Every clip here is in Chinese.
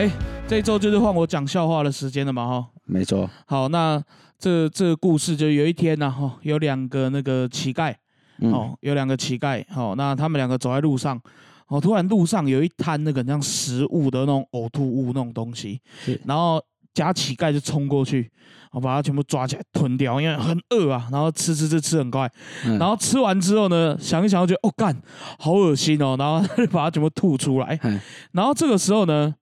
哎，这一周就是换我讲笑话的时间了嘛哈。没错。好，那这这个故事就有一天呢哈，有两个那个乞丐，哦，有两个乞丐，哦，那他们两个走在路上，哦，突然路上有一滩那个像食物的那种呕吐物那种东西，然后假乞丐就冲过去，我把它全部抓起来吞掉，因为很饿啊，然后吃吃吃吃很快，然后吃完之后呢，想一想就觉得哦干，好恶心哦，然后就把它全部吐出来，然后这个时候呢，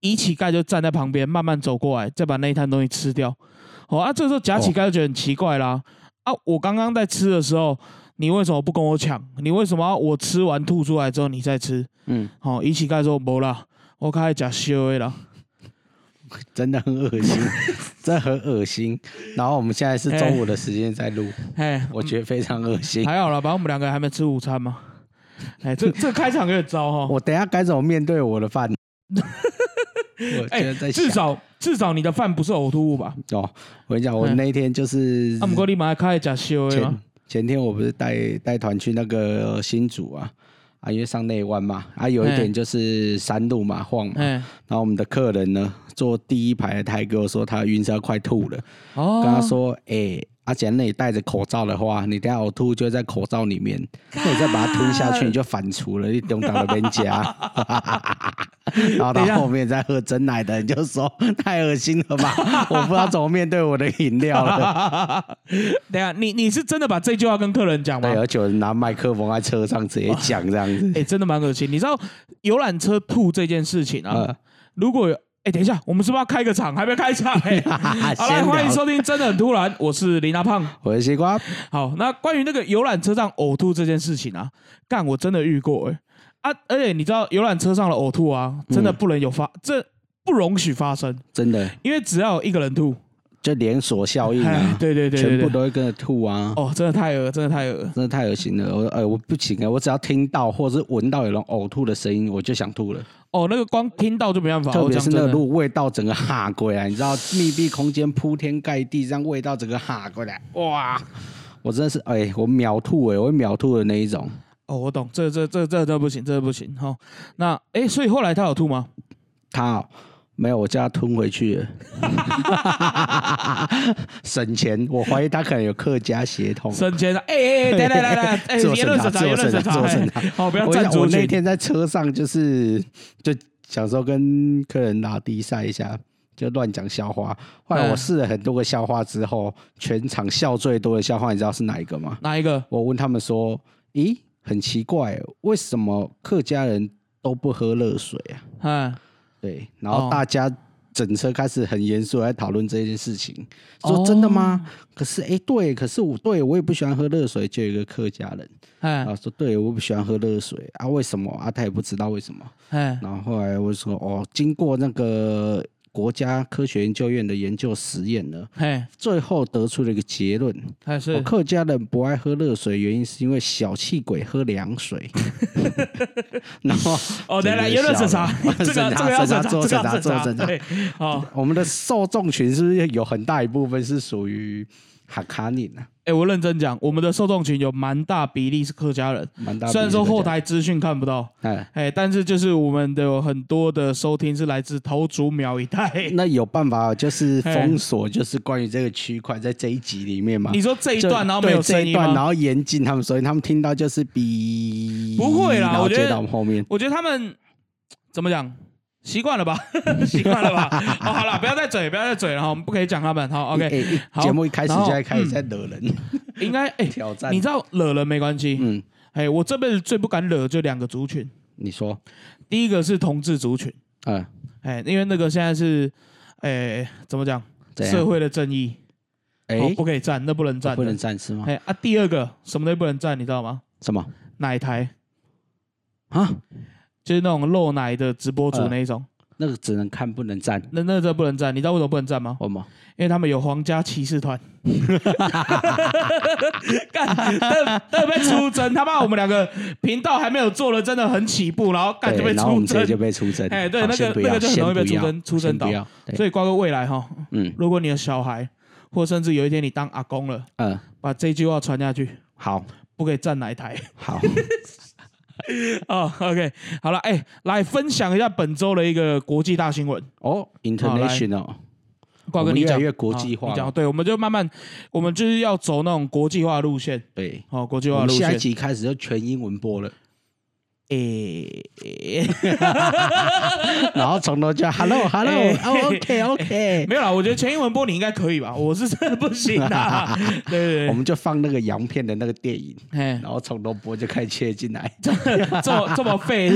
乙乞丐就站在旁边慢慢走过来，再把那一摊东西吃掉。哦啊，这时候假乞丐就觉得很奇怪啦，啊，我刚刚在吃的时候，你为什么不跟我抢？你为什么我吃完吐出来之后你再吃？嗯，好，乙乞丐说没啦，我开始假修的了。真的很恶心，真的很恶心。然后我们现在是中午的时间在录，哎，我觉得非常恶心。还好了，反正我们两个还没吃午餐嘛。哎，这这开场有点糟哈。我等下该怎么面对我的饭？哎，至少至少你的饭不是呕吐物吧？哦，我跟你讲，我那一天就是。阿姆哥，你马上开始假修前前天我不是带带团去那个新竹啊。啊，因为上内湾嘛，啊，有一点就是山路嘛，晃嘛，然后我们的客人呢，坐第一排的台哥说他晕车快吐了，跟他说，哎。而且那你戴着口罩的话，你等下呕吐就在口罩里面，那你再把它吞下去，你就反刍了，你懂到了边家。然后到后面再喝真奶的，你就说太恶心了吧？我不知道怎么面对我的饮料了。等下，你你是真的把这句话跟客人讲吗？对，而且我拿麦克风在车上直接讲这样子。哎，真的蛮恶心。你知道游览车吐这件事情啊？如果哎，等一下，我们是不是要开个场？还没开场？好来，欢迎收听《真的很突然》，我是林大胖，我是西瓜。好，那关于那个游览车上呕吐这件事情啊，干我真的遇过哎啊！而且你知道，游览车上的呕吐啊，真的不能有发，这不容许发生，真的，因为只要有一个人吐。就连锁效应啊！对对对，全部都会跟着吐啊！哦，真的太恶，真的太恶，真的太恶心了！我哎，我不行啊！我只要听到或者是闻到有人呕吐的声音，我就想吐了。哦，那个光听到就没办法，特别是那个路味道整个哈过来，你知道密闭空间铺天盖地，这样味道整个哈过来，哇！我真的是哎，我秒吐哎，我会秒吐的那一种。哦，我懂，这这这这这不行，这不行哈。那哎，所以后来他有吐吗？他。没有，我叫他吞回去，省钱。我怀疑他可能有客家血统，省钱啊！哎哎，来来来来，哎，做审查，做审查，做审查。好，不要站我那天在车上就是就想说跟客人拉低赛一下，就乱讲笑话。后来我试了很多个笑话之后，全场笑最多的笑话，你知道是哪一个吗？哪一个？我问他们说：“咦，很奇怪，为什么客家人都不喝热水啊？”嗯。对，然后大家整车开始很严肃来讨论这件事情，说真的吗？可是哎，对，可是我对我也不喜欢喝热水，就有一个客家人，啊，说对，我不喜欢喝热水啊，为什么啊？他也不知道为什么，然后后来我说哦，经过那个。国家科学研究院的研究实验呢，最后得出了一个结论：，是客家人不爱喝热水，原因是因为小气鬼喝凉水。然后哦，来来，有热 审查，这个这个要审查，做审查，做审查。好，我们的受众群是不是有很大一部分是属于？哈卡尼呢？哎，我认真讲，我们的受众群有蛮大比例是客家人，蛮大。虽然说后台资讯看不到，哎哎，但是就是我们的有很多的收听是来自头竹苗一带。那有办法就是 封锁，就是关于这个区块在这一集里面吗？你说这一段然后没有这一段，然后严禁他们，所以他们听到就是比不会啦。我觉得后面，我觉得他们怎么讲？习惯了吧，习惯了吧。哦，好了，不要再嘴，不要再嘴了哈，我们不可以讲他们。好，OK。节目一开始就在开始在惹人，应该哎挑战。你知道惹人没关系，嗯，哎，我这辈子最不敢惹就两个族群。你说，第一个是同志族群，嗯，哎，因为那个现在是，哎，怎么讲？社会的正义，哎，不可以站，那不能站，不能站是吗？哎啊，第二个什么都不能站，你知道吗？什么？奶台啊？就是那种露奶的直播主那一种，那个只能看不能站，那那这不能站，你知道为什么不能站吗？为什么？因为他们有皇家骑士团，干，都被出征，他妈我们两个频道还没有做了，真的很起步，然后干就被出征，就被出征，哎，对，那个那个就很容易被出征，出征到，所以瓜哥未来哈，嗯，如果你的小孩，或甚至有一天你当阿公了，嗯，把这句话传下去，好，不可以站奶台，好。哦，OK，好了，哎，来分享一下本周的一个国际大新闻。哦，International，瓜哥你讲。越国际化，你讲。对，我们就慢慢，我们就是要走那种国际化路线，对，好，国际化路线，下一集开始就全英文播了。诶，然后从头就 hello hello，OK OK，没有啦，我觉得全英文播你应该可以吧？我是真的不行啊。对对，我们就放那个洋片的那个电影，然后从头播就开始切进来，这么这么废，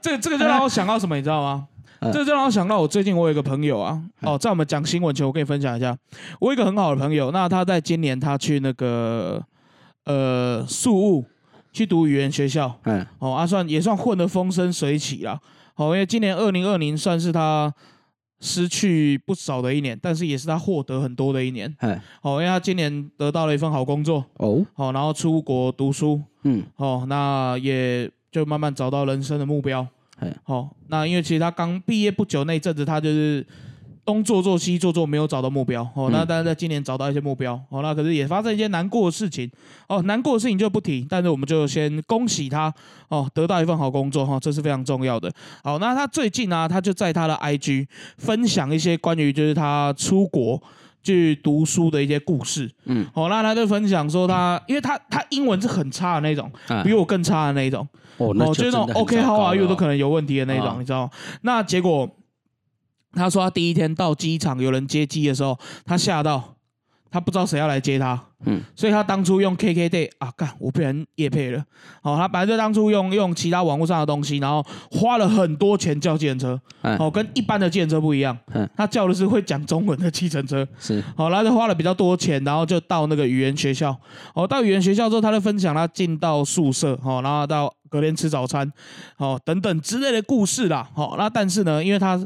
这这个就让我想到什么，你知道吗？这就让我想到我最近我有一个朋友啊，哦，在我们讲新闻前，我跟你分享一下，我有一个很好的朋友，那他在今年他去那个呃宿务。去读语言学校，嗯，哦，阿算也算混得风生水起了，哦，因为今年二零二零算是他失去不少的一年，但是也是他获得很多的一年，嗯，哦，因为他今年得到了一份好工作，哦，好，然后出国读书，嗯，哦，那也就慢慢找到人生的目标，嗯，好，那因为其实他刚毕业不久那阵子，他就是。东做做西做做，没有找到目标哦。那当然在今年找到一些目标哦。那可是也发生一些难过的事情哦。难过的事情就不提，但是我们就先恭喜他哦，得到一份好工作哈，这是非常重要的。好，那他最近呢，他就在他的 IG 分享一些关于就是他出国去读书的一些故事。嗯，好，那他就分享说他，因为他他英文是很差的那种，比我更差的那种哦，就那种 OK How are you 都可能有问题的那种，你知道？那结果。他说他第一天到机场有人接机的时候，他吓到，他不知道谁要来接他，嗯，所以他当初用 KKday 啊，干我被人夜配了，好，他本来就当初用用其他网络上的东西，然后花了很多钱叫计程车，哦，跟一般的计程车不一样，嗯，他叫的是会讲中文的计程车，是，好，他就花了比较多钱，然后就到那个语言学校，哦，到语言学校之后，他就分享他进到宿舍，哦，然后到。隔天吃早餐，哦，等等之类的故事啦，好，那但是呢，因为他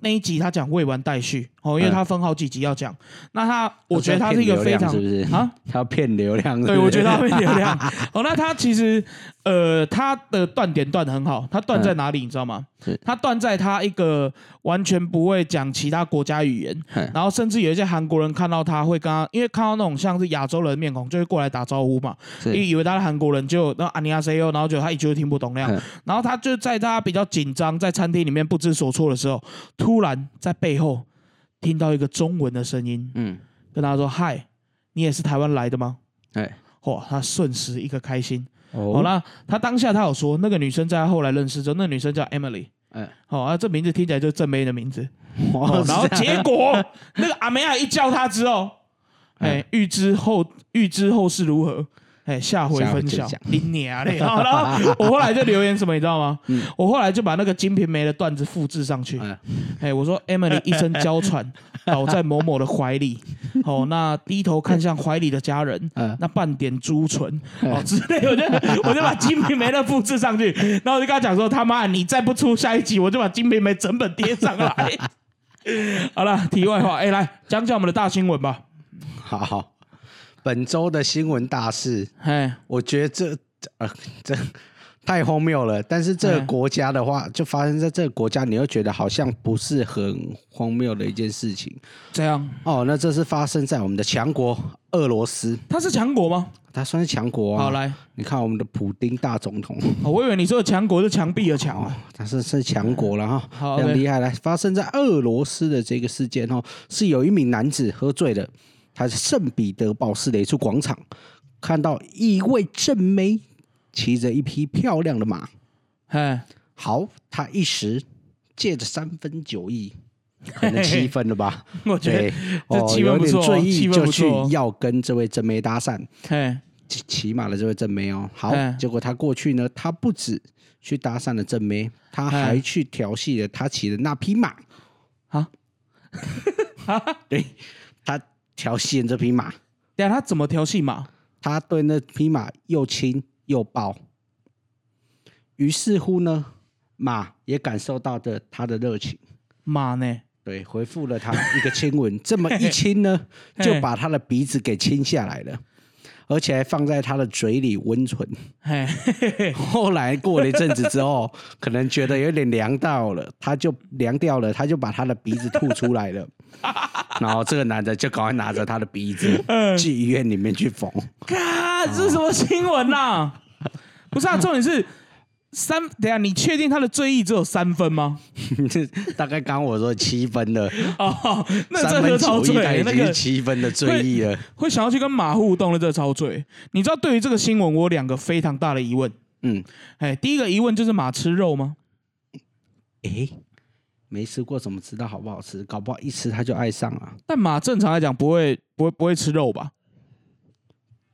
那一集他讲未完待续，哦，因为他分好几集要讲，那他我觉得他是一个非常啊，他 要骗流量，对我觉得他骗流量，哦，那他其实呃他的断点断的很好，他断在哪里你知道吗？他断在他一个完全不会讲其他国家语言，然后甚至有一些韩国人看到他会跟他，因为看到那种像是亚洲人面孔就会过来打招呼嘛，因为以为他是韩国人，就那阿尼亚 C O，然后就他一句都听不懂那样，然后他就在他比较紧张在餐厅里面不知所措的时候，突然在背后听到一个中文的声音，嗯，跟他说嗨，你也是台湾来的吗？哎，嚯，他瞬时一个开心。好了，他当下他有说，那个女生在他后来认识之后，那女生叫 Emily，哎，好啊，这名字听起来就是正妹的名字。然后结果那个阿梅亚一叫他之后，哎，预知后预知后事如何？哎，下回分享。你娘嘞！好了，我后来就留言什么，你知道吗？我后来就把那个金瓶梅的段子复制上去。哎，我说 Emily 一声娇喘，倒在某某的怀里。哦，那低头看向怀里的家人，那半点朱唇，哦之类，我就我就把金瓶梅的复制上去。然后我就跟他讲说：他妈，你再不出下一集，我就把金瓶梅整本贴上来。好了，题外话，哎，来讲讲我们的大新闻吧。好。本周的新闻大事，哎，我觉得这呃这太荒谬了。但是这个国家的话，就发生在这个国家，你又觉得好像不是很荒谬的一件事情。这样哦，那这是发生在我们的强国俄罗斯。他是强国吗？他算是强国啊。好来，你看我们的普丁大总统。我以为你说的强国是墙壁的墙啊。他是是强国了哈，很厉害。来，发生在俄罗斯的这个事件哦，是有一名男子喝醉了。他是圣彼得堡市的一处广场，看到一位正妹骑着一匹漂亮的马，哎，好，他一时借着三分酒意，可能七分了吧？我觉得哦，有点醉意，就去要跟这位正妹搭讪。骑骑马的这位正妹哦，好，结果他过去呢，他不止去搭讪了正妹，他还去调戏了他骑的那匹马。啊，对，他。调戏这匹马，对啊，他怎么调戏马？他对那匹马又亲又抱，于是乎呢，马也感受到的他的热情。马呢？对，回复了他一个亲吻。这么一亲呢，就把他的鼻子给亲下来了。而且还放在他的嘴里温存。后来过了一阵子之后，可能觉得有点凉到了，他就凉掉了，他就把他的鼻子吐出来了。然后这个男的就赶快拿着他的鼻子去医院里面去缝。看这是什么新闻呐？不是啊，重点是三，等下，你确定他的醉意只有三分吗？大概刚我说七分的哦，那这个超醉，那个七分的醉意了，会想要去跟马互动的，这超醉。你知道对于这个新闻，我有两个非常大的疑问。嗯，哎，第一个疑问就是马吃肉吗？哎，没吃过怎么知道好不好吃？搞不好一吃他就爱上了。但马正常来讲不会，不会，不会吃肉吧？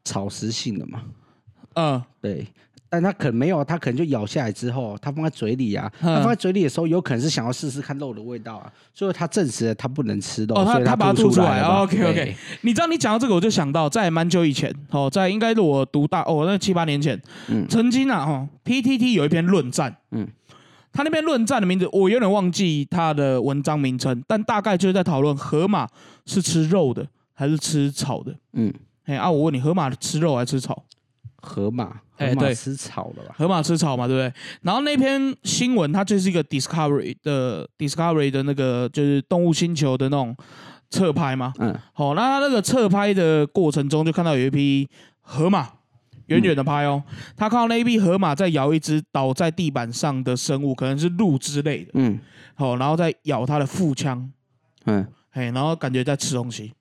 草食性的嘛。嗯，对。但他可能没有，他可能就咬下来之后，他放在嘴里啊。他放在嘴里的时候，有可能是想要试试看肉的味道啊。所以他证实了他不能吃肉，所以他把它吐出来。OK OK，你知道你讲到这个，我就想到在蛮久以前哦，在应该是我读大哦那七八年前，嗯，曾经啊哈 PTT 有一篇论战，嗯，他那篇论战的名字我有点忘记他的文章名称，但大概就是在讨论河马是吃肉的还是吃草的。嗯，哎啊，我问你，河马吃肉还是吃草？河马，河马吃草的吧？河马吃草嘛，对不对？然后那篇新闻它就是一个 Discovery 的 Discovery 的那个就是动物星球的那种侧拍嘛。嗯，好，那它那个侧拍的过程中就看到有一匹河马远远的拍哦，他看到那一匹河马在咬一只倒在地板上的生物，可能是鹿之类的。嗯，好，然后再咬它的腹腔。嗯，嘿，然后感觉在吃东西。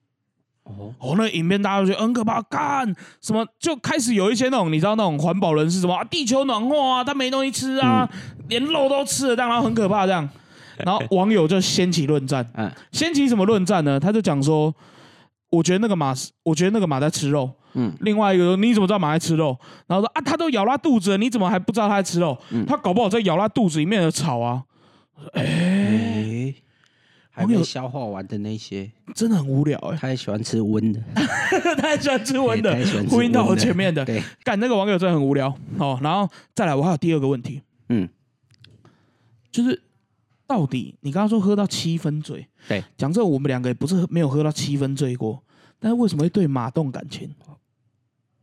哦，哦，那影片大家都觉得很可怕，干什么就开始有一些那种你知道那种环保人士什么啊，地球暖化啊，他没东西吃啊，连肉都吃了，当然很可怕这样。然后网友就掀起论战，嗯，掀起什么论战呢？他就讲说，我觉得那个马，我觉得那个马在吃肉，嗯，另外一个说你怎么知道马在吃肉？然后说啊，它都咬拉肚子了，你怎么还不知道它在吃肉？他搞不好在咬拉肚子里面的草啊。哎。还没消化完的那些，真的很无聊哎。他也喜欢吃温的，他也喜欢吃温的，呼应到我前面的。对，干那个网友真的很无聊哦。然后再来，我还有第二个问题，嗯，就是到底你刚刚说喝到七分醉，对，讲这我们两个也不是没有喝到七分醉过，但是为什么会对马动感情？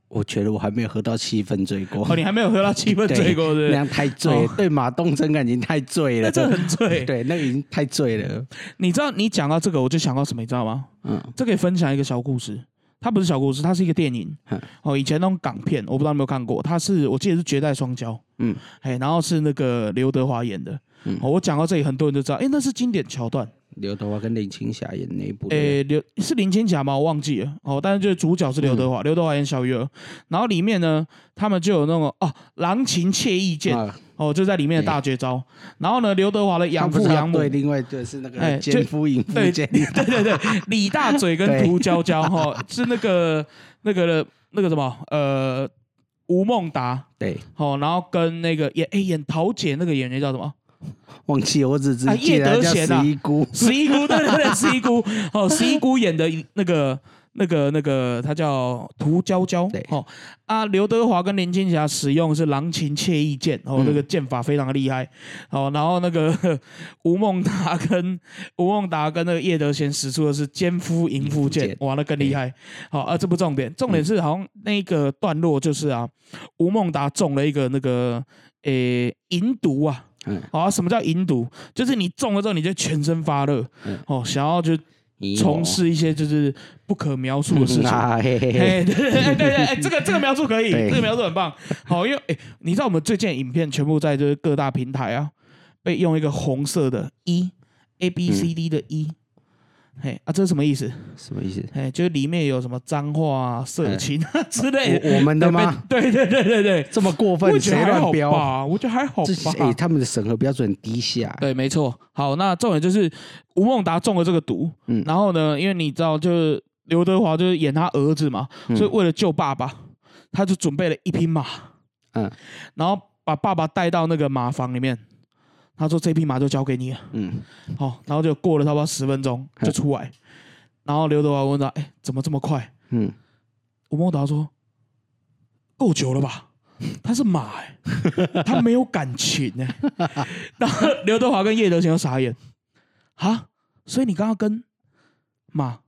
我觉得我还没有喝到七分醉过。哦，你还没有喝到七分 醉过，对？那样太醉，对马东真感情太醉了，真的很醉。对，那已经太醉了。你知道，你讲到这个，我就想到什么，你知道吗？嗯，这可以分享一个小故事。它不是小故事，它是一个电影。哦，以前那种港片，我不知道有没有看过。它是我记得是《绝代双骄》。嗯，哎，然后是那个刘德华演的。嗯，我讲到这里，很多人都知道，哎，那是经典桥段。刘德华跟林青霞演那一部，诶，刘是林青霞吗？我忘记了哦。但是就是主角是刘德华，刘德华演小鱼儿。然后里面呢，他们就有那种哦，郎情妾意剑哦，就在里面的大绝招。然后呢，刘德华的养父养母，对，另外对是那个奸夫淫妇剑，对对对，李大嘴跟涂娇娇哈，是那个那个那个什么呃，吴孟达对，好，然后跟那个演哎演桃姐那个演员叫什么？忘记我只只记得叫十一姑，十一姑对对对，十一姑。哦，十一姑演的那个那个那个，她叫涂娇娇。哦啊，刘德华跟林青霞使用是郎情妾意剑。哦，那个剑法非常的厉害。哦，然后那个 吴孟达跟吴孟达跟那个叶德娴使出的是奸夫淫妇剑，哇，那更厉害。好啊，这不重点，重点是好像那个段落就是啊，吴孟达中了一个那个诶淫毒啊。嗯，好，什么叫引毒？就是你中了之后，你就全身发热，哦，想要就从事一些就是不可描述的事情。对对对对，这个这个描述可以，这个描述很棒。好，因为哎，你知道我们最近影片全部在就是各大平台啊，被用一个红色的一 A B C D 的一。嘿啊，这是什么意思？什么意思？嘿，就是里面有什么脏话、色情啊 之类。我们的吗？对对对对对，这么过分，谁乱标啊？我觉得还好吧。哎，他们的审核标准低下。对，没错。好，那重点就是吴孟达中了这个毒。嗯。然后呢，因为你知道，就是刘德华就是演他儿子嘛，所以为了救爸爸，他就准备了一匹马。嗯。然后把爸爸带到那个马房里面。他说：“这匹马就交给你了。”嗯，好，然后就过了差不多十分钟就出来，然后刘德华问他：“哎，怎么这么快？”嗯，吴孟达说：“够久了吧？他是马，哎，他没有感情哎。”然后刘德华跟叶德娴都傻眼，啊，所以你刚刚跟马。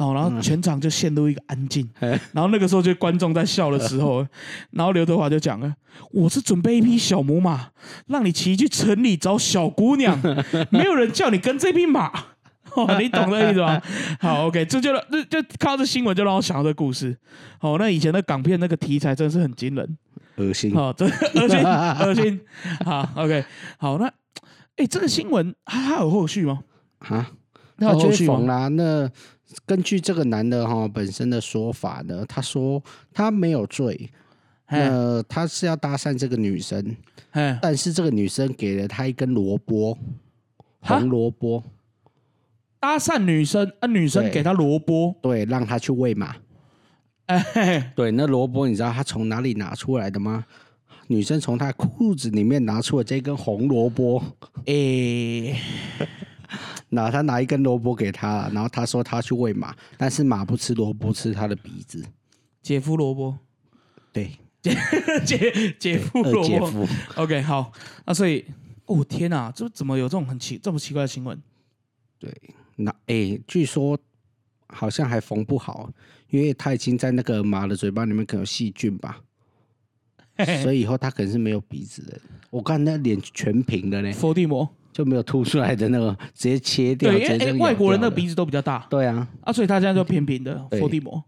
哦，然后全场就陷入一个安静，然后那个时候就观众在笑的时候，然后刘德华就讲了：“我是准备一匹小母马，让你骑去城里找小姑娘，没有人叫你跟这匹马。”你懂这意思吗？好，OK，这就就就靠这新闻就让我想到这故事。哦，那以前的港片那个题材真的是很惊人，恶心，哦，真恶心，恶心。好，OK，好，那哎，这个新闻它有后续吗？啊，有后续吗？那根据这个男的哈本身的说法呢，他说他没有罪。呃，他是要搭讪这个女生，但是这个女生给了他一根萝卜，红萝卜。搭讪女生，啊，女生给他萝卜，对，让他去喂马。哎，对，那萝卜你知道他从哪里拿出来的吗？女生从他裤子里面拿出了这根红萝卜。哎，那他拿一根萝卜给他，然后他说他去喂马，但是马不吃萝卜，吃他的鼻子。姐夫萝卜，对。姐姐姐夫萝卜，OK 好，那所以，哦天哪，这怎么有这种很奇这么奇怪的新闻？对，那哎，据说好像还缝不好，因为他已经在那个马的嘴巴里面可能有细菌吧，所以以后他可能是没有鼻子的。我看那脸全平的呢，伏地魔就没有凸出来的那个，直接切掉。对，因为外国人的鼻子都比较大。对啊，啊，所以他现在就平平的伏地魔。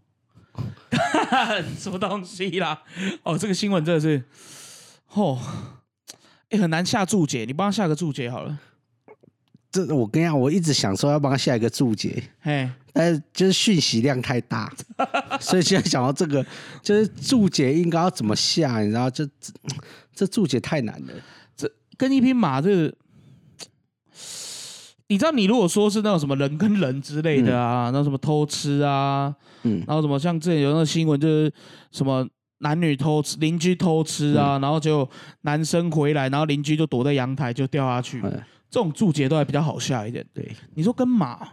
什么东西啦？哦，这个新闻真的是，哦，哎，很难下注解，你帮他下个注解好了。这我跟你讲，我一直想说要帮他下一个注解，嘿，但是就是讯息量太大，所以现在想到这个，就是注解应该要怎么下，你知道？这这注解太难了。这跟一匹马这。你知道，你如果说是那种什么人跟人之类的啊，那什么偷吃啊，嗯，然后什么像之前有那个新闻，就是什么男女偷吃，邻居偷吃啊，然后就男生回来，然后邻居就躲在阳台就掉下去，这种注解都还比较好下一点。对，你说跟马？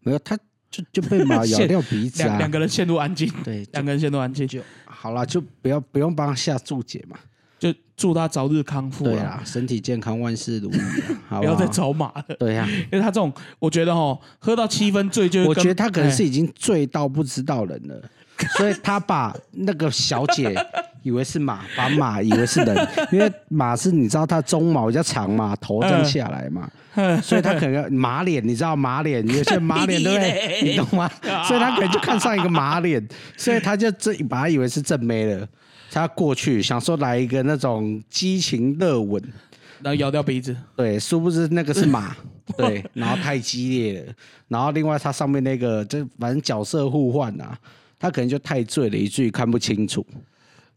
没有，他就就被马 咬掉鼻子啊，两个人陷入安静，对，两个人陷入安静。就好了，就不要不用帮他下注解嘛。就祝他早日康复啊，身体健康，万事如意，好不要再找马了。对呀，因为他这种，我觉得哦，喝到七分醉就，我觉得他可能是已经醉到不知道人了，所以他把那个小姐以为是马，把马以为是人，因为马是你知道它鬃毛比较长嘛，头这样下来嘛，所以他可能马脸，你知道马脸有些马脸 对不对？你懂吗？所以他可能就看上一个马脸，所以他就这把他以为是正妹了。他过去想说来一个那种激情热吻，然后咬掉鼻子。对，殊不知那个是马。对，然后太激烈了。然后另外它上面那个，就反正角色互换啊，他可能就太醉了，以至于看不清楚，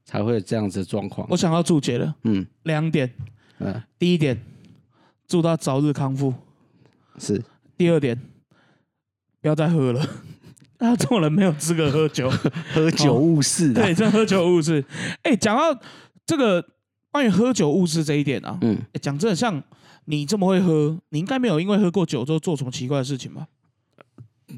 才会有这样子的状况。我想要注解了。嗯，两点。嗯，第一点，祝他早日康复。是。第二点，不要再喝了。他这种人没有资格喝酒，喝酒误事。对，这喝酒误事。哎，讲到这个关于喝酒误事这一点啊，嗯，讲真的，像你这么会喝，你应该没有因为喝过酒之后做什么奇怪的事情吧？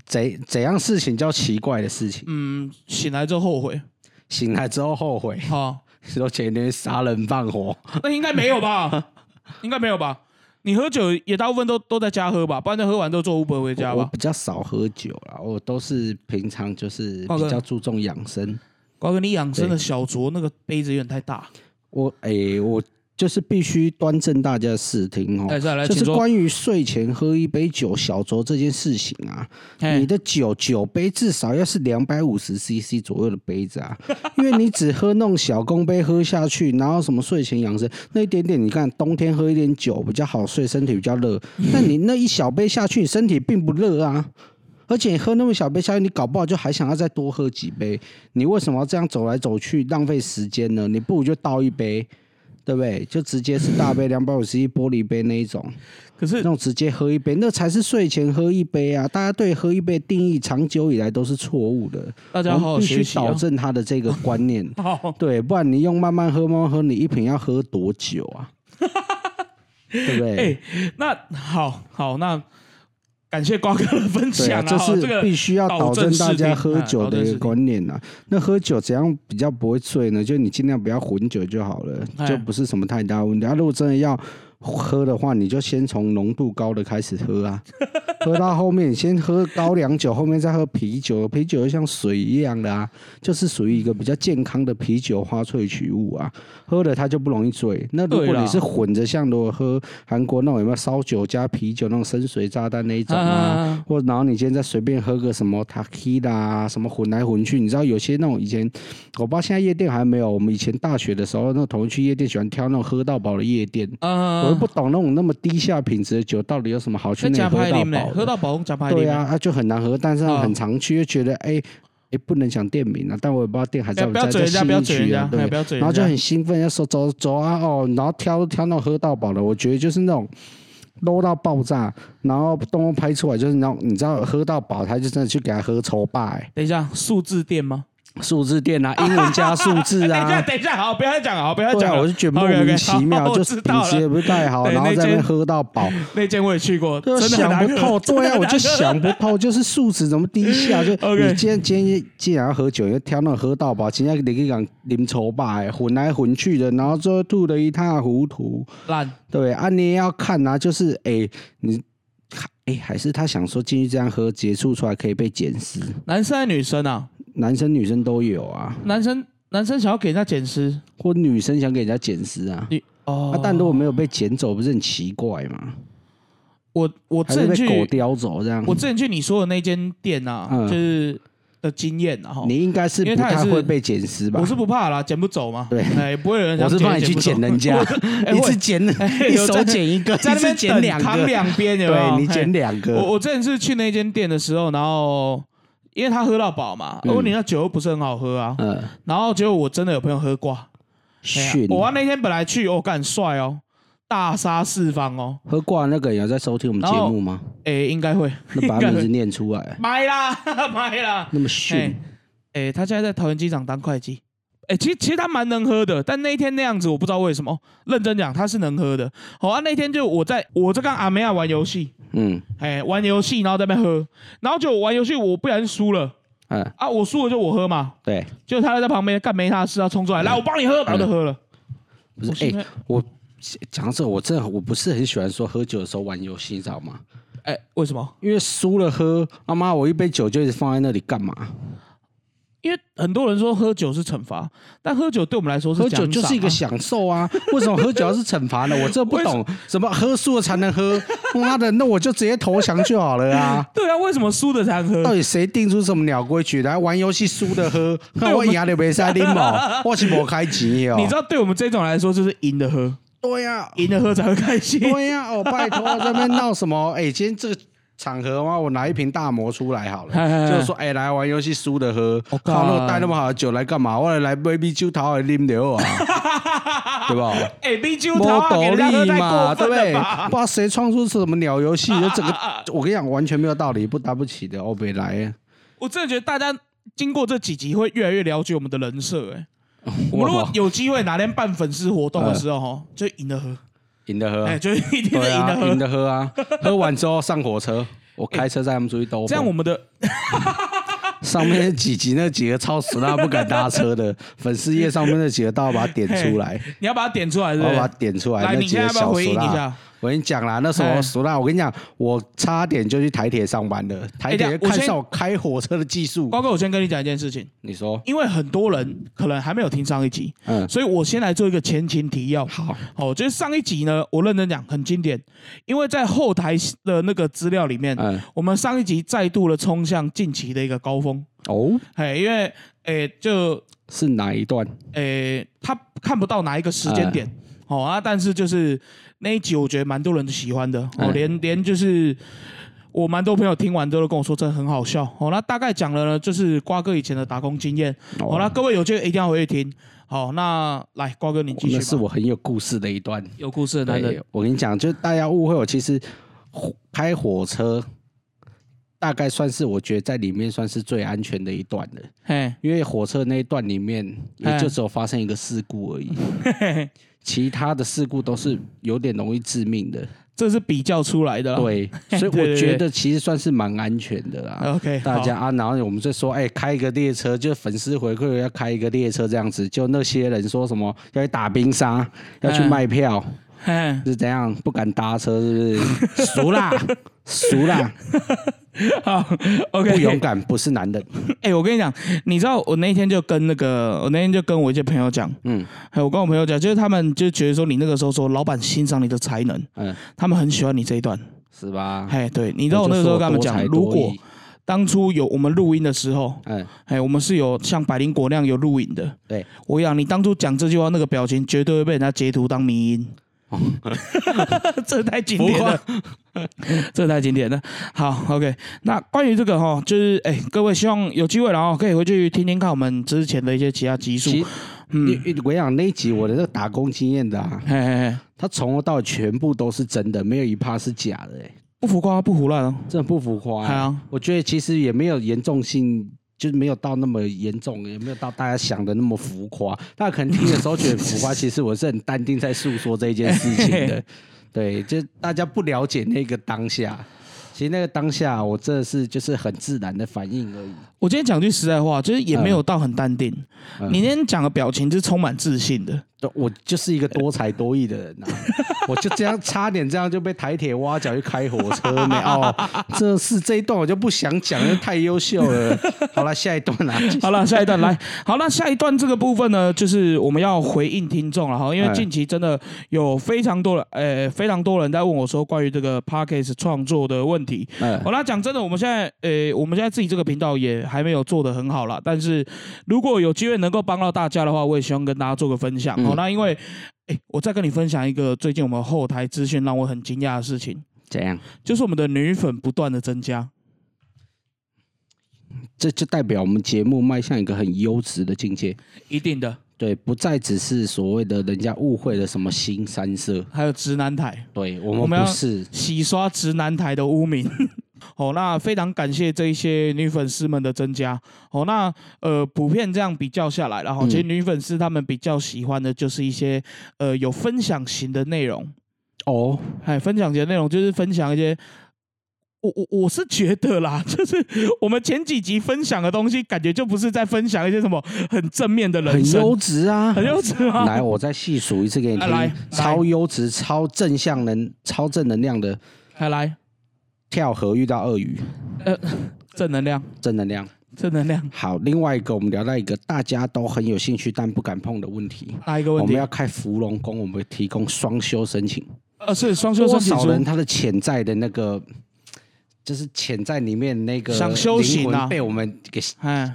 怎怎样事情叫奇怪的事情？嗯，醒来之后后悔，醒来之后后悔。好，说前天杀人放火，那应该没有吧？应该没有吧？你喝酒也大部分都都在家喝吧，不然喝完都坐 Uber 回家吧。我比较少喝酒啦，我都是平常就是比较注重养生。瓜哥，你养生的小酌那个杯子有点太大。我哎我。就是必须端正大家视听哦，就是关于睡前喝一杯酒小酌这件事情啊，你的酒酒杯至少要是两百五十 CC 左右的杯子啊，因为你只喝那种小公杯喝下去，然后什么睡前养生那一点点，你看冬天喝一点酒比较好睡，身体比较热，但你那一小杯下去，你身体并不热啊，而且你喝那么小杯下去，你搞不好就还想要再多喝几杯，你为什么要这样走来走去浪费时间呢？你不如就倒一杯。对不对？就直接是大杯 两百五十一玻璃杯那一种，可是那种直接喝一杯，那才是睡前喝一杯啊！大家对喝一杯定义长久以来都是错误的，大家必须导正他的这个观念。对，不然你用慢慢喝，慢慢喝，你一瓶要喝多久啊？对不对？哎，那好好那。感谢瓜哥的分享啊！这是必须要导正大家喝酒的一个观念呐。那喝酒怎样比较不会醉呢？就你尽量不要混酒就好了，就不是什么太大问题。啊，如果真的要喝的话，你就先从浓度高的开始喝啊，喝到后面先喝高粱酒，后面再喝啤酒，啤酒就像水一样的啊，就是属于一个比较健康的啤酒花萃取物啊，喝了它就不容易醉。那如果你是混着像如果喝韩国那种有没有烧酒加啤酒那种深水炸弹那一种啊，或然后你今天再随便喝个什么 t a k i 啦，什么混来混去，你知道有些那种以前我不知道现在夜店还没有，我们以前大学的时候那同学去夜店喜欢挑那种喝到饱的夜店，我不懂那种那么低下品质的酒到底有什么好去那喝到饱？喝到饱加派对啊，啊就很难喝，但是很常去，又觉得哎哎不能讲店名啊，但我也不知道店还在不在在新区啊，对，然后就很兴奋，要说走走啊哦，然后挑挑那种喝到饱的，我觉得就是那种 low 到爆炸，然后东东拍出来就是那种你知道喝到饱，他就真的去给他喝抽霸。等一下，数字店吗？数字店啊，英文加数字啊。等一下，等一下，好，不要再讲，好，不要再讲。我就觉得莫名其妙，就是品质也不太好，然后在那边喝到饱。那间我也去过，真的想不透。对啊，我就想不透，就是素质怎么低下？就你今天今天既然要喝酒，要挑那种喝到饱，今天你可以讲啉稠吧，混来混去的，然后最后吐的一塌糊涂。烂。对啊，你也要看啊，就是哎，你哎，还是他想说进去这样喝，结束出来可以被捡尸。男生还是女生啊？男生女生都有啊，男生男生想要给人家捡尸，或女生想给人家捡尸啊，哦，但如果没有被捡走，不是很奇怪吗？我我之前去狗叼走这样，我之前去你说的那间店啊，就是的经验啊，你应该是因为他是会被捡尸吧？我是不怕啦，捡不走嘛，对，哎，不会有人，我是怕你去捡人家，一次捡 一手捡一个，在那边捡两扛两边，对，你捡两个。我我之前是去那间店的时候，然后。因为他喝到饱嘛，而你那酒又不是很好喝啊。嗯。然后结果我真的有朋友喝挂，我那天本来去，我，干帅哦，大杀四方哦。喝挂那个也在收听我们节目吗？哎，应该会。那把名字念出来。买啦，买啦。那么炫。哎，他现在在桃园机场当会计。哎，其实其实他蛮能喝的，但那一天那样子，我不知道为什么。认真讲，他是能喝的。好啊，那天就我在我在跟阿梅亚玩游戏，嗯，哎，玩游戏，然后在那边喝，然后就玩游戏，我不小心输了，嗯啊，我输了就我喝嘛，对，就他在旁边干没他的事，他冲出来，来我帮你喝，然后就喝了。不是，哎，我讲这，我真的我不是很喜欢说喝酒的时候玩游戏，你知道吗？哎，为什么？因为输了喝，阿妈，我一杯酒就一直放在那里干嘛？因为很多人说喝酒是惩罚，但喝酒对我们来说是喝酒就是一个享受啊！为什么喝酒要是惩罚呢？我这不懂，什么喝输了才能喝？妈的，那我就直接投降就好了啊！对啊，为什么输的才能喝？到底谁定出什么鸟规矩来玩游戏输的喝？那我赢的没塞拎嘛，我是不开机哦。你知道，对我们这种来说，就是赢的喝。对呀，赢的喝才会开心。对呀，哦，拜托，这边闹什么？哎，今天这个。场合吗？我拿一瓶大魔出来好了，就是说，哎，来玩游戏输的喝，靠，那带那么好的酒来干嘛？我来来杯啤酒桃来啉流啊，对吧？哎，啤酒桃给人家嘛，对不对？不知道谁创出什么鸟游戏，就整个，我跟你讲，完全没有道理，不打不起的。欧北来，我真的觉得大家经过这几集会越来越了解我们的人设。哎，我如果有机会哪天办粉丝活动的时候，哈，就赢了喝。赢的喝，哎，就是一定的赢的喝，赢的喝啊！喝完之后上火车，我开车载他们出去兜。这样我们的 上面几集那几个超死那不敢搭车的 粉丝页上面那几个，都要把它点出来。你要把它点出来，我把它点出来。来，你现在要不要回应一下？我跟你讲啦，那时候熟啦，我跟你讲，我差点就去台铁上班了。台铁看上我开火车的技术。高哥，我先跟你讲一件事情。你说，因为很多人可能还没有听上一集，嗯，所以我先来做一个前情提要。好，好，就是上一集呢，我认真讲很经典，因为在后台的那个资料里面，嗯，我们上一集再度的冲向近期的一个高峰。哦，嘿，因为，哎，就是哪一段？哎，他看不到哪一个时间点。好啊，但是就是。那一集我觉得蛮多人都喜欢的，哦，连连就是我蛮多朋友听完之后跟我说，真的很好笑。哦，那大概讲了呢，就是瓜哥以前的打工经验。好那各位有机会一定要回去听。好，那来瓜哥你继续。那是我很有故事的一段，有故事的男人。我跟你讲，就大家误会我，其实开火车大概算是我觉得在里面算是最安全的一段了。嘿，因为火车那一段里面也就只有发生一个事故而已。其他的事故都是有点容易致命的，这是比较出来的。对，所以 我觉得其实算是蛮安全的啦。OK，大家啊，然后我们就说，哎，开一个列车，就粉丝回馈要开一个列车这样子，就那些人说什么要去打冰沙，要去卖票，是怎样不敢搭车？是不是 熟啦？熟啦？好，OK。不勇敢不是男人。哎，我跟你讲，你知道我那天就跟那个，我那天就跟我一些朋友讲，嗯，我跟我朋友讲，就是他们就觉得说，你那个时候说老板欣赏你的才能，嗯，他们很喜欢你这一段，是吧？哎，对，你知道我那个时候跟他们讲，如果当初有我们录音的时候，嗯，哎，我们是有像百灵果那样有录影的，对，我讲你当初讲这句话那个表情，绝对会被人家截图当迷音。这太经典了，这太经典了。好，OK。那关于这个哈，就是哎，各位希望有机会然后可以回去听听看我们之前的一些其他集数。嗯，我讲那一集我的这个打工经验的，他从头到尾全部都是真的，没有一趴是假的，哎，不浮夸不胡乱哦，真的不浮夸。啊，我觉得其实也没有严重性。就是没有到那么严重，也没有到大家想的那么浮夸。大家可能听的时候觉得浮夸，其实我是很淡定在诉说这一件事情的。对，就大家不了解那个当下。其实那个当下，我真的是就是很自然的反应而已。我今天讲句实在话，就是也没有到很淡定。你今天讲的表情是充满自信的。我就是一个多才多艺的人呐，我就这样差点这样就被台铁挖角去开火车没哦。这是这一段我就不想讲，因为太优秀了。好了，下一段啦。好了，下一段来。好了，下一段这个部分呢，就是我们要回应听众了哈，因为近期真的有非常多的呃非常多人在问我说关于这个 p a r k a s 创作的问题。好了，讲真的，我们现在呃我们现在自己这个频道也还没有做的很好了，但是如果有机会能够帮到大家的话，我也希望跟大家做个分享。好，那因为，哎，我再跟你分享一个最近我们后台资讯让我很惊讶的事情。怎样？就是我们的女粉不断的增加，这就代表我们节目迈向一个很优质的境界。一定的，对，不再只是所谓的人家误会的什么新三色，还有直男台。对我们不是洗刷直男台的污名。哦，那非常感谢这一些女粉丝们的增加。哦，那呃，普遍这样比较下来，然后其实女粉丝她们比较喜欢的就是一些呃有分享型的内容。哦，哎，分享型的内容就是分享一些，我我我是觉得啦，就是我们前几集分享的东西，感觉就不是在分享一些什么很正面的人生，很优质啊，很优质啊。来，我再细数一次给你听，来，超优质、超正向能、超正能量的，还来。跳河遇到鳄鱼，呃，正能量，正能量，正能量。好，另外一个我们聊到一个大家都很有兴趣但不敢碰的问题，哪一个问题？我们要开芙蓉宫，我们会提供双休申请。呃，是双休申请。多少人他的潜在的那个？就是潜在里面那个想修行啊，被我们给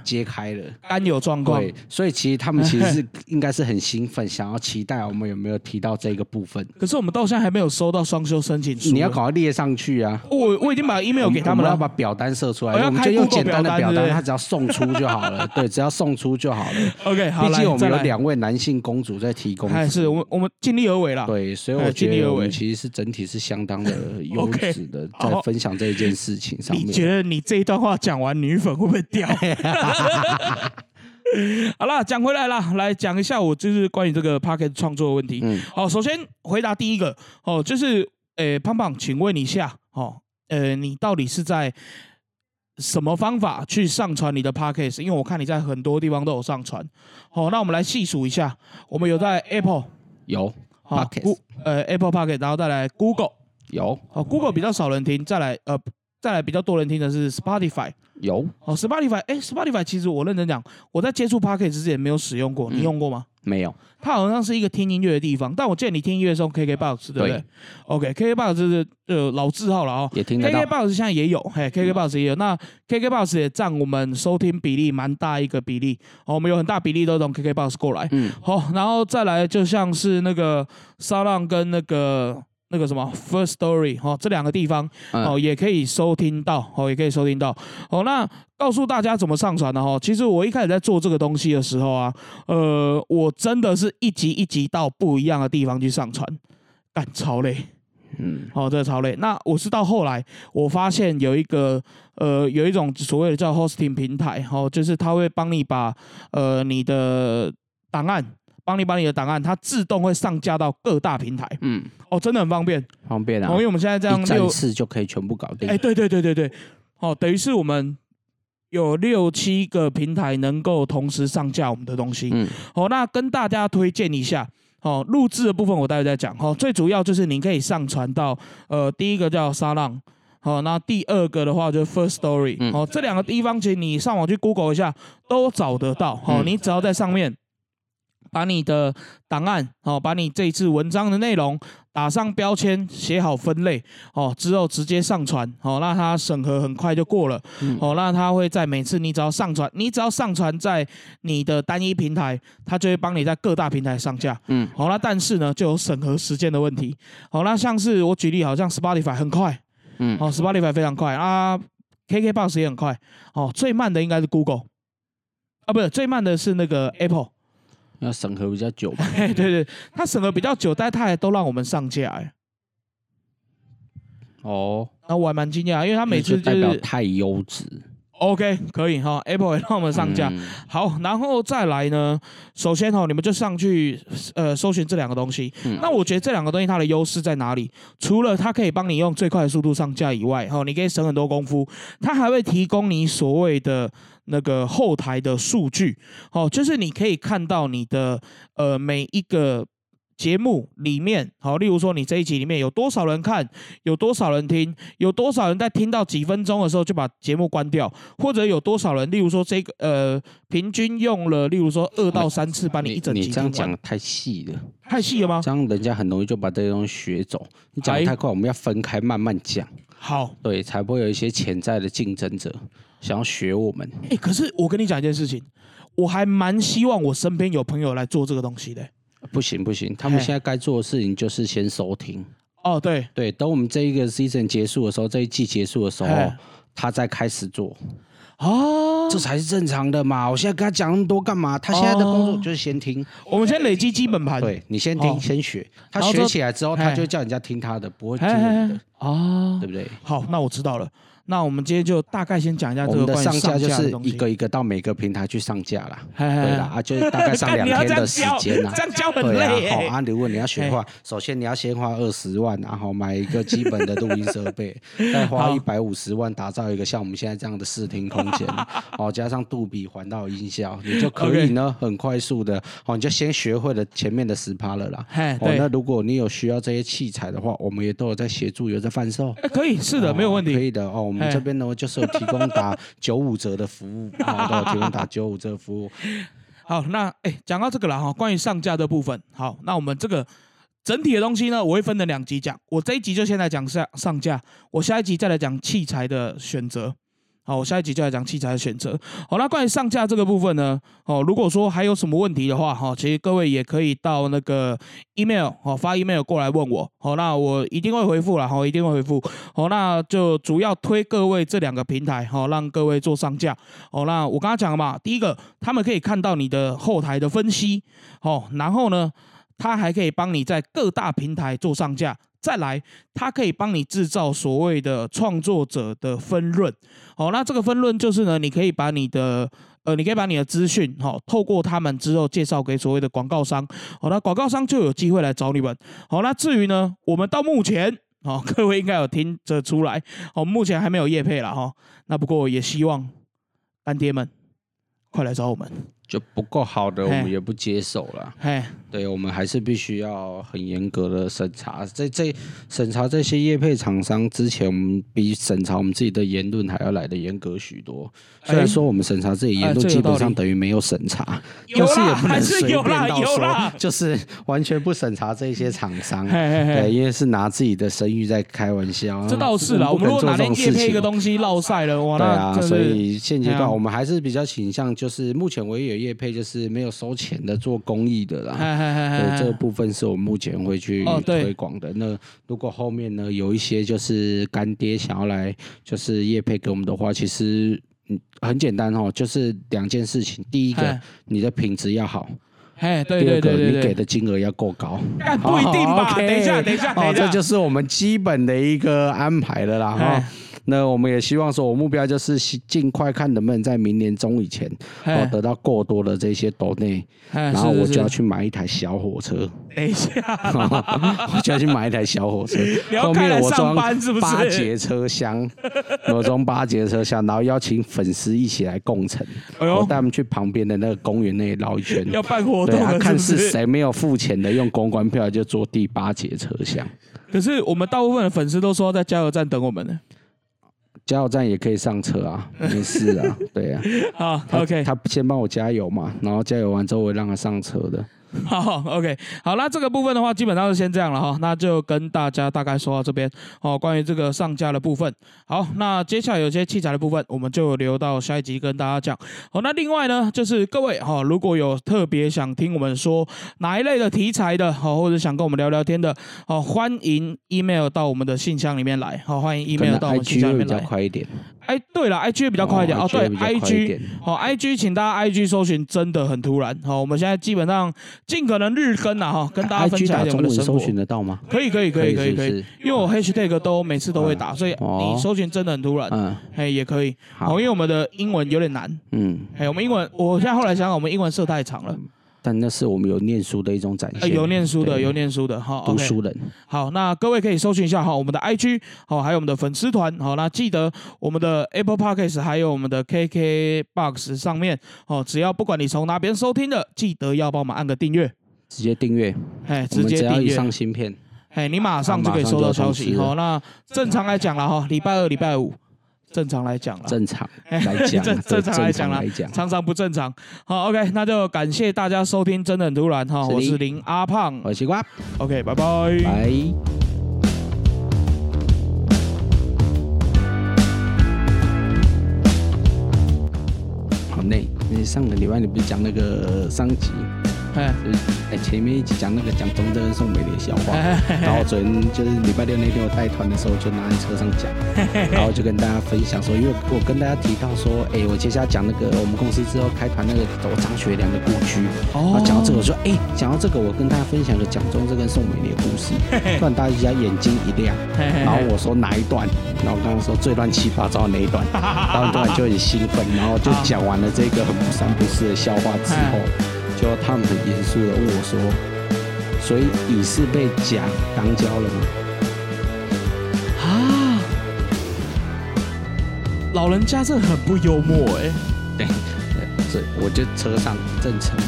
揭开了，肝有状况。对，所以其实他们其实是应该是很兴奋，想要期待我们有没有提到这个部分。可是我们到现在还没有收到双休申请书，你要赶快列上去啊！我我已经把 email 给他们了，要把表单设出来，我们就用简单的表单，他只要送出就好了。对，只要送出就好了。OK，好，毕竟我们有两位男性公主在提供，还是我们我们尽力而为了。对，所以我觉得我们其实是整体是相当的 优质的，在分享这一件事情上面。你觉得你这一段话讲完，女粉会不会掉？好了，讲回来了，来讲一下我就是关于这个 p o c k e t 创作的问题。嗯，好，首先回答第一个哦，就是诶，胖胖，请问一下哦，呃，你到底是在什么方法去上传你的 p o c k e t 因为我看你在很多地方都有上传。好，那我们来细数一下，我们有在 Apple 有 p o c k e t 呃，Apple p o c k e t 然后再来 Google 有，哦，Google 比较少人听，再来呃。再来比较多人听的是 Spotify，有。哦，Spotify，哎，Spotify 其实我认真讲，我在接触 p o c k e t 之前没有使用过，你用过吗？没有，它好像是一个听音乐的地方，但我见你听音乐是用 KKBox，对。不对？OK，KKBox 是呃老字号了哦，也听得到。KKBox 现在也有，嘿，KKBox 也有，那 KKBox 也占我们收听比例蛮大一个比例，哦，我们有很大比例都从 KKBox 过来，嗯，好，然后再来就像是那个沙浪跟那个。那个什么 First Story 哦，这两个地方哦也可以收听到哦，也可以收听到哦。那告诉大家怎么上传的哈，其实我一开始在做这个东西的时候啊，呃，我真的是一集一集到不一样的地方去上传，干超累，嗯，哦，这超累。那我是到后来我发现有一个呃有一种所谓的叫 Hosting 平台哦，就是它会帮你把呃你的档案。帮你把你的档案，它自动会上架到各大平台。嗯，哦，真的很方便，方便啊！因为我们现在这样六次就可以全部搞定。哎，对对对对对，哦，等于是我们有六七个平台能够同时上架我们的东西。嗯，好，那跟大家推荐一下，哦，录制的部分我待会再讲。哦，最主要就是您可以上传到呃，第一个叫沙浪，好，那第二个的话就是 First Story，哦，这两个地方其实你上网去 Google 一下都找得到。哦，你只要在上面。把你的档案哦，把你这一次文章的内容打上标签，写好分类哦，之后直接上传哦，那它审核很快就过了哦，那它会在每次你只要上传，你只要上传在你的单一平台，它就会帮你在各大平台上架。嗯，好那但是呢，就有审核时间的问题。好那像是我举例，好像 Spotify 很快，嗯，哦，Spotify 非常快啊，KKBox 也很快哦，最慢的应该是 Google 啊，不是最慢的是那个 Apple。要审核比较久吧？对对，他审核比较久，但他还都让我们上架哎。哦，那我还蛮惊讶，因为他每次就是太优质。OK，可以哈，Apple 也让我们上架。好，然后再来呢，首先哈，你们就上去呃搜寻这两个东西。那我觉得这两个东西它的优势在哪里？除了它可以帮你用最快的速度上架以外，哈，你可以省很多功夫。它还会提供你所谓的。那个后台的数据，哦，就是你可以看到你的呃每一个节目里面，好，例如说你这一集里面有多少人看，有多少人听，有多少人在听到几分钟的时候就把节目关掉，或者有多少人，例如说这个呃平均用了，例如说二到三次把你一整集你这样讲太细了，太细了吗？这样人家很容易就把这些东西学走。你讲的太快，我们要分开慢慢讲。好，对，才不会有一些潜在的竞争者。想要学我们，哎，可是我跟你讲一件事情，我还蛮希望我身边有朋友来做这个东西的。不行不行，他们现在该做的事情就是先收听。哦，对对，等我们这一个 season 结束的时候，这一季结束的时候，他再开始做。哦，这才是正常的嘛！我现在跟他讲那么多干嘛？他现在的工作就是先听。我们先累积基本盘。对你先听，先学。他学起来之后，他就叫人家听他的，不会听你的。哦，对不对？好，那我知道了。那我们今天就大概先讲一下这个的上架，就是一个一个到每个平台去上架啦。对啦，啊，就大概上两天的时间啦。这样教很累。好啊，如果你要学的话，首先你要先花二十万，然后买一个基本的录音设备，再花一百五十万打造一个像我们现在这样的视听空间，哦，加上杜比环绕音效，你就可以呢很快速的，哦，你就先学会了前面的十趴了啦。哦，那如果你有需要这些器材的话，我们也都有在协助，有在贩售。可以，是的，没有问题。可以的哦。我们这边呢就是有提供打九五折的服务，好，提供打九五折服务。好，那哎，讲到这个了哈，关于上架的部分，好，那我们这个整体的东西呢，我会分成两集讲。我这一集就先来讲上上架，我下一集再来讲器材的选择。好，我下一集就来讲器材的选择。好，那关于上架这个部分呢，哦，如果说还有什么问题的话，哈，其实各位也可以到那个 email，哦，发 email 过来问我，好，那我一定会回复了，好，一定会回复。好，那就主要推各位这两个平台，好，让各位做上架。好，那我刚刚讲了嘛，第一个，他们可以看到你的后台的分析，好，然后呢，他还可以帮你在各大平台做上架。再来，它可以帮你制造所谓的创作者的分润。好，那这个分润就是呢，你可以把你的呃，你可以把你的资讯，好，透过他们之后介绍给所谓的广告商。好，那广告商就有机会来找你们。好，那至于呢，我们到目前，好，各位应该有听得出来，好，目前还没有业配了哈。那不过也希望干爹们快来找我们。就不够好的，我们也不接受了。嘿，对，我们还是必须要很严格的审查。在这审查这些业配厂商之前，我们比审查我们自己的言论还要来的严格许多。虽然说我们审查自己言论基本上等于没有审查，但是也不能随便到说，就是完全不审查这些厂商。对，因为是拿自己的声誉在开玩笑。这倒是啦，我们如果哪天业配一个东西落赛了，哇，对啊，所以现阶段我们还是比较倾向，就是目前唯一有业配就是没有收钱的做公益的啦。对，这个部分是我们目前会去推广的。那如果后面呢有一些就是干爹想要来就是业配给我们的话，其实。嗯，很简单哦，就是两件事情。第一个，你的品质要好；哎，对对对对你给的金额要够高。不一定吧？等一下，等一下，等一下，这就是我们基本的一个安排了啦哈。那我们也希望说，我目标就是尽快看能不能在明年中以前，哦，得到够多的这些斗内，然后我就要去买一台小火车。等一下，我就要去买一台小火车。后面我装八节车厢，我装八节车厢，然后邀请粉丝一起来共乘。我带他们去旁边的那个公园那里绕一圈。要办活动，看是谁没有付钱的，用公关票就坐第八节车厢。可是我们大部分的粉丝都说在加油站等我们呢。加油站也可以上车啊，没事啊，对啊。好，OK，他先帮我加油嘛，然后加油完之后我让他上车的。好，OK，好，那这个部分的话，基本上是先这样了哈，那就跟大家大概说到这边哦。关于这个上架的部分，好，那接下来有些器材的部分，我们就留到下一集跟大家讲。好，那另外呢，就是各位哈，如果有特别想听我们说哪一类的题材的，好，或者想跟我们聊聊天的，好，欢迎 email 到我们的信箱里面来，好，欢迎 email 到我们信箱里面来。快一点。哎，对了，I G 比较快一点哦。对，I G，好，I G，请大家 I G 搜寻，真的很突然。好，我们现在基本上尽可能日更了哈，跟大家分享一点我们的生活。搜寻得到吗？可以，可以，可以，可以，可以。因为我 Hashtag 都每次都会打，所以你搜寻真的很突然。嗯，哎，也可以。好，因为我们的英文有点难。嗯，哎，我们英文，我现在后来想想，我们英文设太长了。但那是我们有念书的一种展现，有念书的，有念书的，好，读书人。好，那各位可以搜寻一下哈，我们的 IG，好，还有我们的粉丝团，好，那记得我们的 Apple Podcast 还有我们的 KK Box 上面，哦，只要不管你从哪边收听的，记得要帮我们按个订阅，直接订阅，哎，直接订阅上新片，哎，你马上就可以收到消息。好，那正常来讲了哈，礼拜二、礼拜五。正常来讲了，正常来讲，正正常来讲了，常常不正常。好，OK，那就感谢大家收听，真的很突然哈。我是林阿胖，我是西瓜，OK，拜拜，拜。好累，你上个礼拜你不是讲那个上集？哎，哎，前面一直讲那个讲中正宋美龄笑话，然后昨天就是礼拜六那天我带团的时候就拿在车上讲，然后就跟大家分享说，因为我跟大家提到说，哎，我接下来讲那个我们公司之后开团那个走张学良的故居，然后讲到这个我说，哎，讲到这个我跟大家分享个蒋中正跟宋美龄的故事，突然大家眼睛一亮，然后我说哪一段？然后刚刚说最乱七八糟的那一段，然后突然就很兴奋，然后就讲完了这个很不三不四的笑话之后。就他们很严肃的问我说：“所以你是被甲当交了吗？”啊，老人家这很不幽默哎。对，所以我就车上正沉默。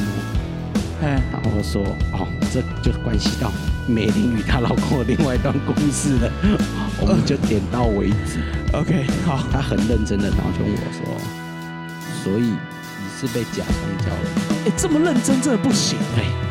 哎，然后说：“哦，这就关系到美玲与她老公的另外一段故事了。”我们就点到为止。OK，好。他很认真的，然后就问我说：“所以？”是被假香蕉了，哎，这么认真真的不行哎。